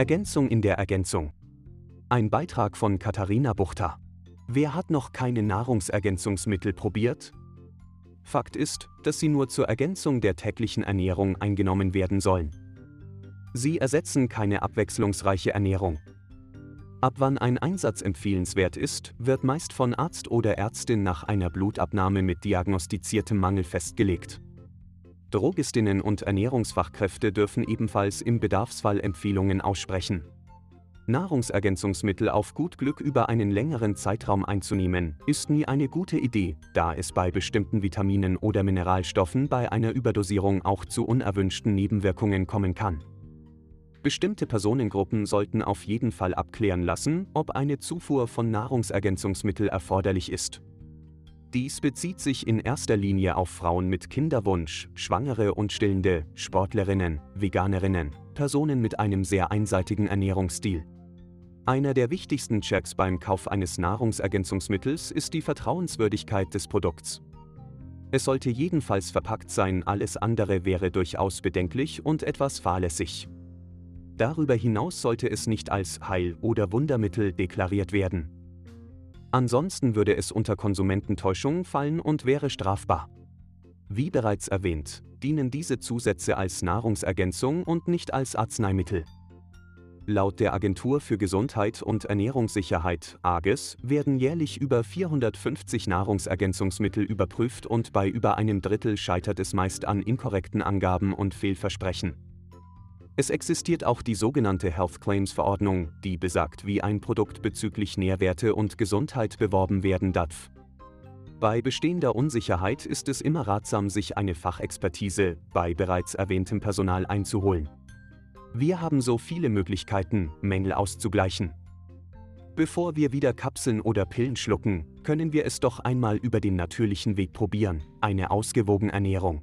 Ergänzung in der Ergänzung. Ein Beitrag von Katharina Buchter. Wer hat noch keine Nahrungsergänzungsmittel probiert? Fakt ist, dass sie nur zur Ergänzung der täglichen Ernährung eingenommen werden sollen. Sie ersetzen keine abwechslungsreiche Ernährung. Ab wann ein Einsatz empfehlenswert ist, wird meist von Arzt oder Ärztin nach einer Blutabnahme mit diagnostiziertem Mangel festgelegt. Drogistinnen und Ernährungsfachkräfte dürfen ebenfalls im Bedarfsfall Empfehlungen aussprechen. Nahrungsergänzungsmittel auf gut Glück über einen längeren Zeitraum einzunehmen, ist nie eine gute Idee, da es bei bestimmten Vitaminen oder Mineralstoffen bei einer Überdosierung auch zu unerwünschten Nebenwirkungen kommen kann. Bestimmte Personengruppen sollten auf jeden Fall abklären lassen, ob eine Zufuhr von Nahrungsergänzungsmittel erforderlich ist. Dies bezieht sich in erster Linie auf Frauen mit Kinderwunsch, Schwangere und Stillende, Sportlerinnen, Veganerinnen, Personen mit einem sehr einseitigen Ernährungsstil. Einer der wichtigsten Checks beim Kauf eines Nahrungsergänzungsmittels ist die Vertrauenswürdigkeit des Produkts. Es sollte jedenfalls verpackt sein, alles andere wäre durchaus bedenklich und etwas fahrlässig. Darüber hinaus sollte es nicht als Heil- oder Wundermittel deklariert werden. Ansonsten würde es unter Konsumententäuschung fallen und wäre strafbar. Wie bereits erwähnt, dienen diese Zusätze als Nahrungsergänzung und nicht als Arzneimittel. Laut der Agentur für Gesundheit und Ernährungssicherheit AGES werden jährlich über 450 Nahrungsergänzungsmittel überprüft und bei über einem Drittel scheitert es meist an inkorrekten Angaben und Fehlversprechen. Es existiert auch die sogenannte Health Claims Verordnung, die besagt, wie ein Produkt bezüglich Nährwerte und Gesundheit beworben werden darf. Bei bestehender Unsicherheit ist es immer ratsam, sich eine Fachexpertise bei bereits erwähntem Personal einzuholen. Wir haben so viele Möglichkeiten, Mängel auszugleichen. Bevor wir wieder Kapseln oder Pillen schlucken, können wir es doch einmal über den natürlichen Weg probieren, eine ausgewogene Ernährung.